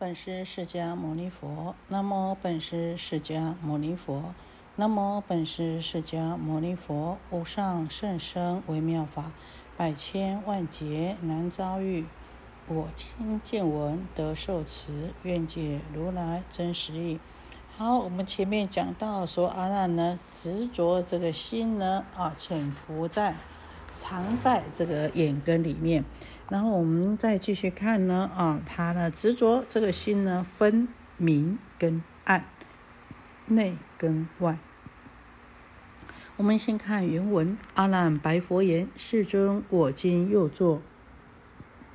本师释迦牟尼佛，南无本师释迦牟尼佛，南无本师释迦牟尼佛。无上甚深微妙法，百千万劫难遭遇。我今见闻得受持，愿解如来真实义。好，我们前面讲到说，阿难呢执着这个心呢啊，潜伏在藏在这个眼根里面。然后我们再继续看呢，啊，他的执着这个心呢，分明跟暗，内跟外。我们先看原文：阿难白佛言：“世尊，我今又作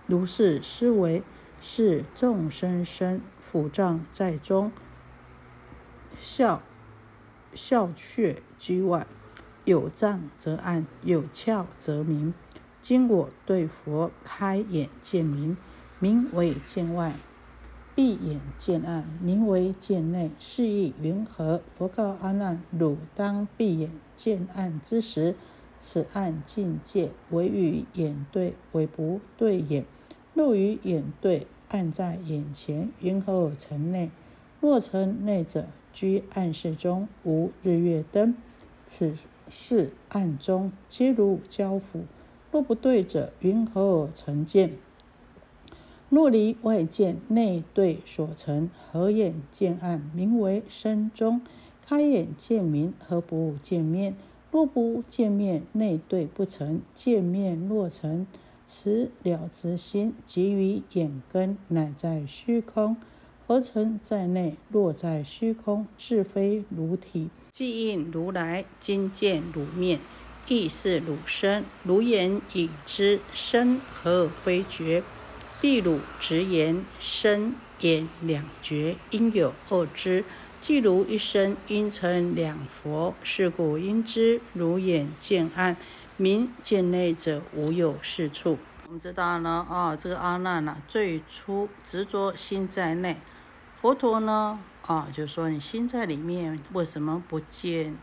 如是思维，是众生身腹胀在中，笑笑穴居外，有障则暗，有窍则明。”今我对佛开眼见明，名为见外；闭眼见暗，名为见内。是意云何？佛告阿难：汝当闭眼见暗之时，此暗境界为与眼对，为不对眼。若与眼对，暗在眼前，云何而成内？若成内者，居暗室中，无日月灯，此是暗中皆如交付。若不对者，云何而成见？若离外见，内对所成，合眼见暗，名为身中；开眼见明，何不见面？若不见面，内对不成，见面若成，此了之心即于眼根，乃在虚空，何成在内？若在虚空，自非如体，即应如来今见如面。亦是汝身，汝眼已知身何非觉？譬汝直言身眼两绝，应有二知。即如一身因成两佛，是故应知汝眼见暗，明见内者无有是处。我们知道呢，啊，这个阿难呢，最初执着心在内，佛陀呢，啊，就说你心在里面，为什么不见？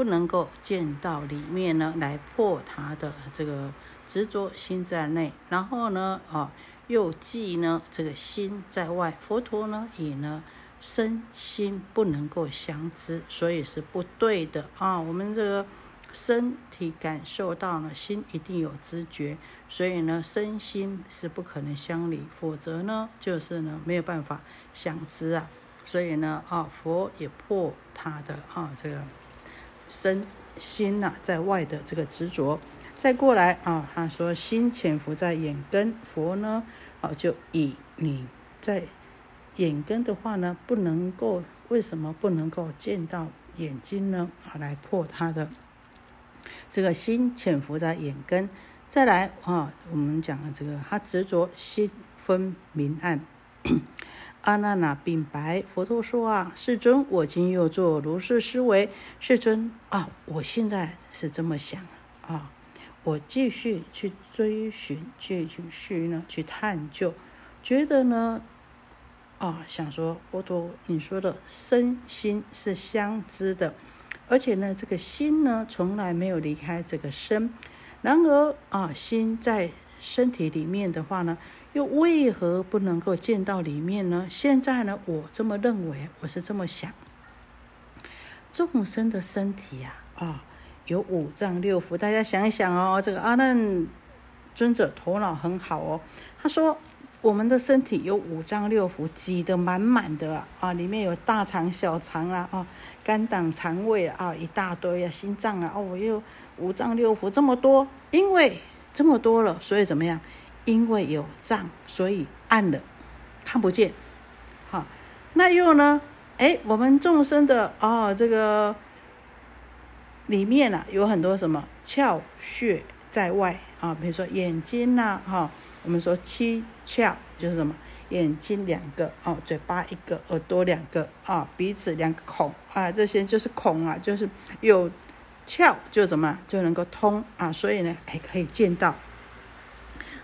不能够见到里面呢，来破他的这个执着心在内，然后呢，啊，又记呢这个心在外。佛陀呢，也呢身心不能够相知，所以是不对的啊。我们这个身体感受到了，心一定有知觉，所以呢，身心是不可能相离，否则呢，就是呢没有办法相知啊。所以呢，啊，佛也破他的啊这个。身心呐，在外的这个执着，再过来啊，他说心潜伏在眼根，佛呢，啊，就以你在眼根的话呢，不能够，为什么不能够见到眼睛呢？啊，来破他的这个心潜伏在眼根，再来啊，我们讲了这个，他执着心分明暗。阿难那禀白佛陀说：“啊，世尊，我今又作如是思维。世尊啊，我现在是这么想啊，我继续去追寻，继续呢去探究，觉得呢啊，想说佛陀你说的身心是相知的，而且呢，这个心呢从来没有离开这个身。然而啊，心在身体里面的话呢。”又为何不能够见到里面呢？现在呢，我这么认为，我是这么想。众生的身体呀，啊，有五脏六腑。大家想一想哦，这个阿难尊者头脑很好哦。他说，我们的身体有五脏六腑，挤得满满的啊，里面有大肠、小肠啊，啊，肝胆肠胃啊，一大堆啊，心脏啊，哦，我又五脏六腑这么多，因为这么多了，所以怎么样？因为有障，所以暗了，看不见。好，那又呢？哎，我们众生的哦，这个里面啊，有很多什么窍穴在外啊，比如说眼睛呐，哈，我们说七窍就是什么？眼睛两个哦，嘴巴一个，耳朵两个啊，鼻子两个孔啊，这些就是孔啊，就是有窍就怎么就能够通啊，所以呢，还可以见到。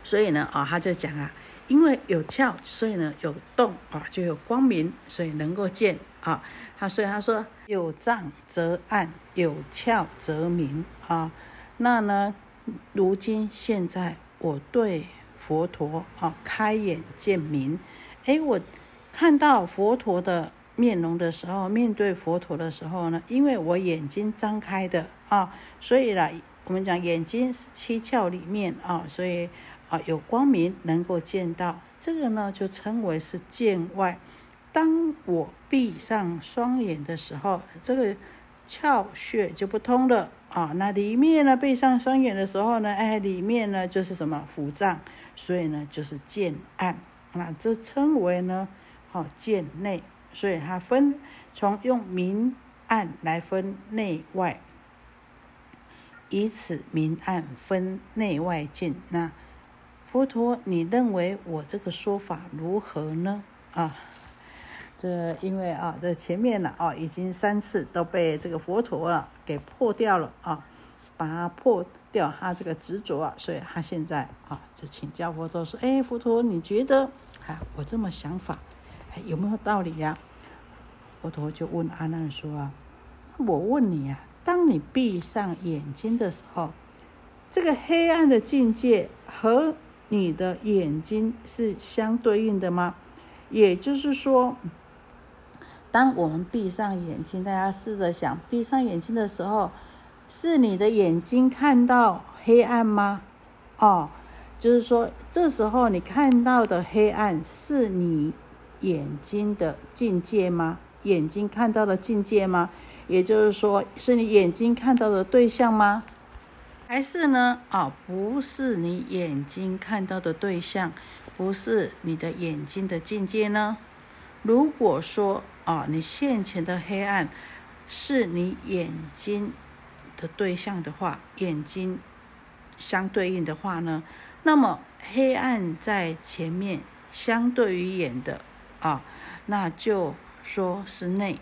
所以呢，啊，他就讲啊，因为有窍，所以呢有洞啊，就有光明，所以能够见啊。他所以他说有障则暗，有窍则明啊。那呢，如今现在我对佛陀啊开眼见明，哎，我看到佛陀的面容的时候，面对佛陀的时候呢，因为我眼睛张开的啊，所以呢，我们讲眼睛是七窍里面啊，所以啊有光明能够见到，这个呢就称为是见外。当我闭上双眼的时候，这个窍穴就不通了啊。那里面呢，闭上双眼的时候呢，哎，里面呢就是什么腹胀，所以呢就是见暗那，这称为呢。哦，见内，所以它分从用明暗来分内外，以此明暗分内外见。那佛陀，你认为我这个说法如何呢？啊，这因为啊，这前面呢啊，已经三次都被这个佛陀啊给破掉了啊，把它破掉他这个执着啊，所以他现在啊，就请教佛陀说：“哎，佛陀，你觉得啊，我这么想法？”有没有道理呀？佛陀就问阿难说：“啊，我问你啊，当你闭上眼睛的时候，这个黑暗的境界和你的眼睛是相对应的吗？也就是说，当我们闭上眼睛，大家试着想，闭上眼睛的时候，是你的眼睛看到黑暗吗？哦，就是说，这时候你看到的黑暗是你。”眼睛的境界吗？眼睛看到的境界吗？也就是说，是你眼睛看到的对象吗？还是呢？啊，不是你眼睛看到的对象，不是你的眼睛的境界呢？如果说啊，你现前的黑暗是你眼睛的对象的话，眼睛相对应的话呢，那么黑暗在前面，相对于眼的。啊，那就说是内，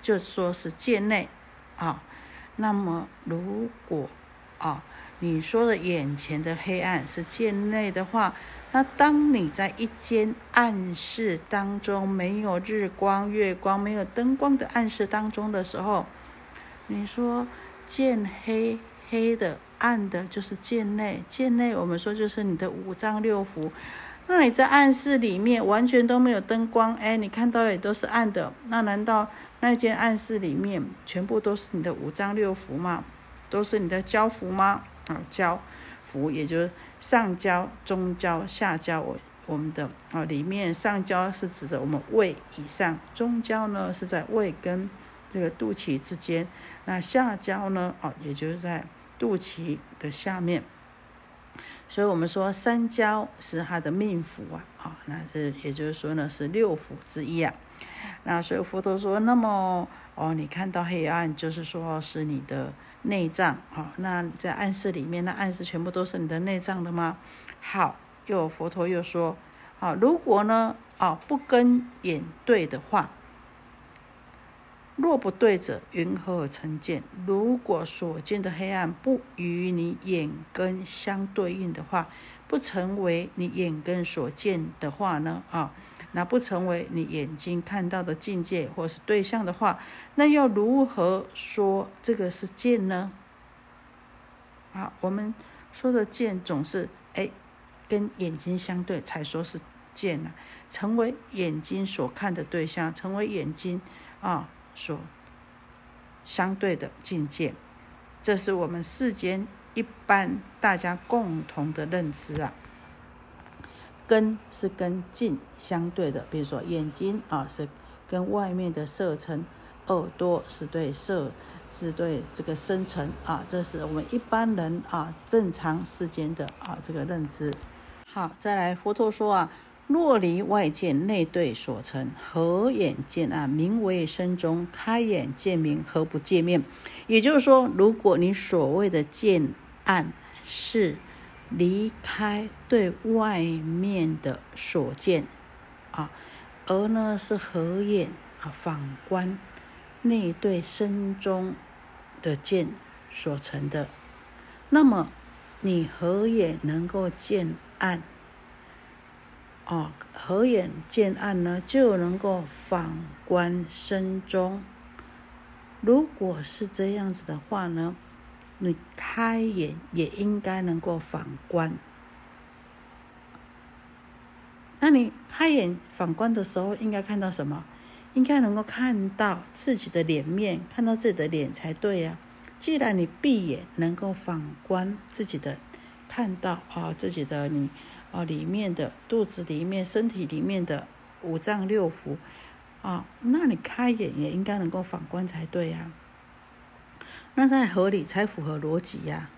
就说是界内啊。那么如果啊，你说的眼前的黑暗是见内的话，那当你在一间暗室当中，没有日光、月光、没有灯光的暗室当中的时候，你说见黑黑的、暗的，就是见内。见内，我们说就是你的五脏六腑。那你在暗室里面完全都没有灯光，哎，你看到也都是暗的。那难道那间暗室里面全部都是你的五脏六腑吗？都是你的焦腑吗？啊，焦腑也就是上焦、中焦、下焦。我我们的啊里面上焦是指的我们胃以上，中焦呢是在胃跟这个肚脐之间，那下焦呢啊也就是在肚脐的下面。所以我们说三焦是他的命府啊，啊，那是也就是说呢是六腑之一啊。那所以佛陀说，那么哦，你看到黑暗，就是说是你的内脏啊。那在暗室里面，那暗室全部都是你的内脏的吗？好，又佛陀又说，啊，如果呢，啊，不跟眼对的话。若不对者，云何而成见？如果所见的黑暗不与你眼根相对应的话，不成为你眼根所见的话呢？啊，那不成为你眼睛看到的境界或是对象的话，那要如何说这个是见呢？啊，我们说的见总是哎，跟眼睛相对才说是见呢，成为眼睛所看的对象，成为眼睛啊。所相对的境界，这是我们世间一般大家共同的认知啊。根是跟境相对的，比如说眼睛啊是跟外面的色尘，耳朵是对色是对这个深层啊，这是我们一般人啊正常世间的啊这个认知。好，再来佛陀说啊。若离外见内对所成，合眼见暗，名为身中；开眼见明，何不见面？也就是说，如果你所谓的见暗是离开对外面的所见啊，而呢是合眼啊，反观内对身中的见所成的，那么你合眼能够见暗？哦，合眼见暗呢，就能够反观身中。如果是这样子的话呢，你开眼也应该能够反观。那你开眼反观的时候，应该看到什么？应该能够看到自己的脸面，看到自己的脸才对呀。既然你闭眼能够反观自己的，看到啊自己的你啊里面的肚子里面、身体里面的五脏六腑啊，那你开眼也应该能够反观才对呀。那才合理，才符合逻辑呀。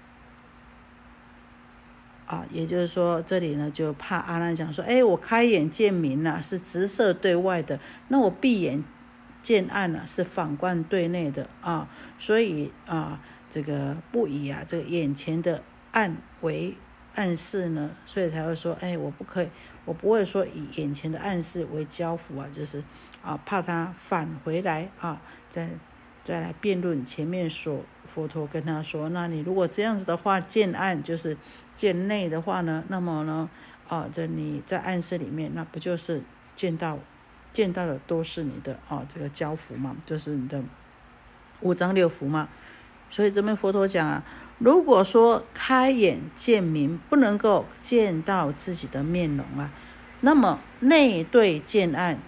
啊，也就是说，这里呢就怕阿难讲说，哎，我开眼见明了，是直射对外的；那我闭眼见暗了，是反观对内的啊。所以啊，这个不以啊这个眼前的暗为暗示呢，所以才会说，哎，我不可以，我不会说以眼前的暗示为交付啊，就是啊，怕他返回来啊，在再来辩论前面所佛陀跟他说，那你如果这样子的话，见暗就是见内的话呢，那么呢，啊，这你在暗示里面，那不就是见到见到的都是你的啊，这个交付嘛，就是你的五脏六腑嘛。所以这边佛陀讲啊，如果说开眼见明不能够见到自己的面容啊，那么内对见暗。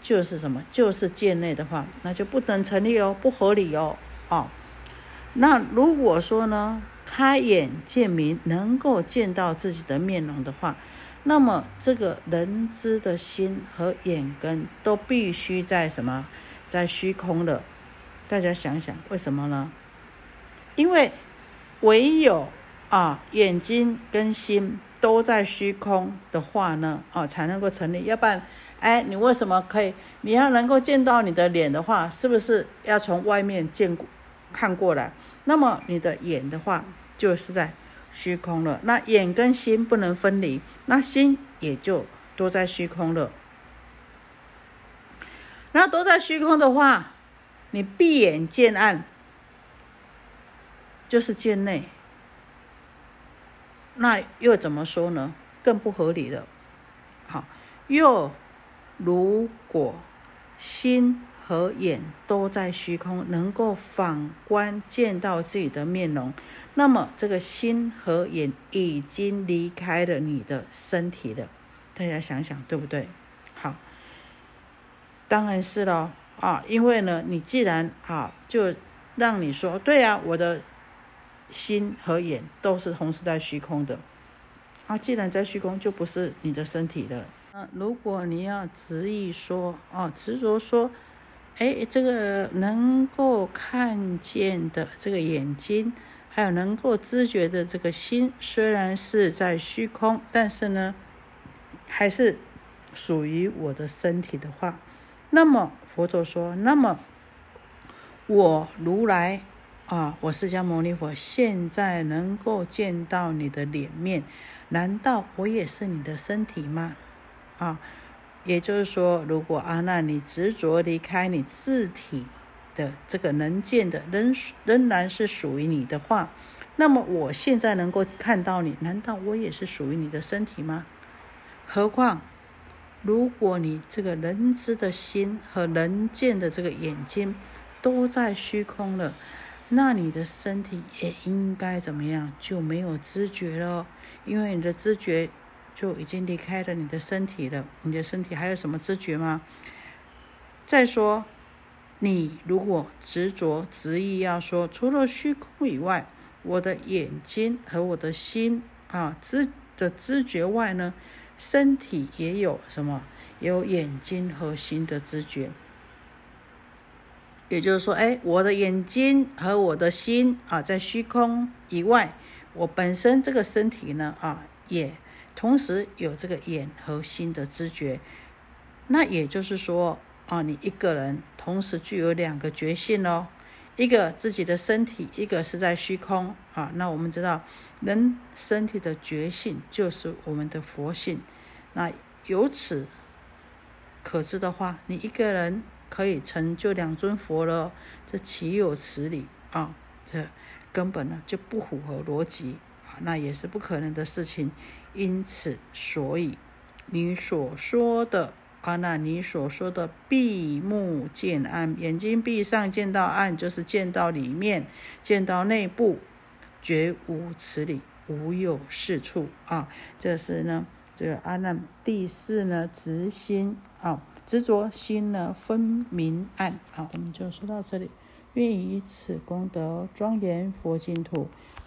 就是什么？就是见内的话，那就不能成立哦，不合理哦，哦。那如果说呢，开眼见明，能够见到自己的面容的话，那么这个人知的心和眼根都必须在什么？在虚空的。大家想想，为什么呢？因为唯有啊，眼睛跟心都在虚空的话呢，啊，才能够成立，要不然。哎，你为什么可以？你要能够见到你的脸的话，是不是要从外面见过看过来？那么你的眼的话，就是在虚空了。那眼跟心不能分离，那心也就都在虚空了。那都在虚空的话，你闭眼见暗，就是见内。那又怎么说呢？更不合理了。好，又。如果心和眼都在虚空，能够反观见到自己的面容，那么这个心和眼已经离开了你的身体了。大家想想，对不对？好，当然是喽啊，因为呢，你既然啊，就让你说对啊，我的心和眼都是同时在虚空的啊，既然在虚空，就不是你的身体了。如果你要执意说，哦，执着说，哎，这个能够看见的这个眼睛，还有能够知觉的这个心，虽然是在虚空，但是呢，还是属于我的身体的话，那么佛陀说，那么我如来啊，我释迦牟尼佛现在能够见到你的脸面，难道我也是你的身体吗？啊，也就是说，如果阿难你执着离开你自体的这个能见的，仍仍然是属于你的话，那么我现在能够看到你，难道我也是属于你的身体吗？何况，如果你这个人知的心和能见的这个眼睛都在虚空了，那你的身体也应该怎么样？就没有知觉了，因为你的知觉。就已经离开了你的身体了，你的身体还有什么知觉吗？再说，你如果执着执意要说，除了虚空以外，我的眼睛和我的心啊知的知觉外呢，身体也有什么？有眼睛和心的知觉。也就是说，哎，我的眼睛和我的心啊，在虚空以外，我本身这个身体呢啊也。同时有这个眼和心的知觉，那也就是说，啊，你一个人同时具有两个觉性哦，一个自己的身体，一个是在虚空啊。那我们知道，人身体的觉性就是我们的佛性。那由此可知的话，你一个人可以成就两尊佛了，这岂有此理啊？这根本呢就不符合逻辑啊。那也是不可能的事情，因此，所以你所说的啊，那你所说的闭目见暗，眼睛闭上见到暗，就是见到里面，见到内部，绝无此理，无有是处啊。这是呢，这个阿难。第四呢，执心啊，执着心呢分明暗。啊，我们就说到这里。愿以此功德庄严佛净土，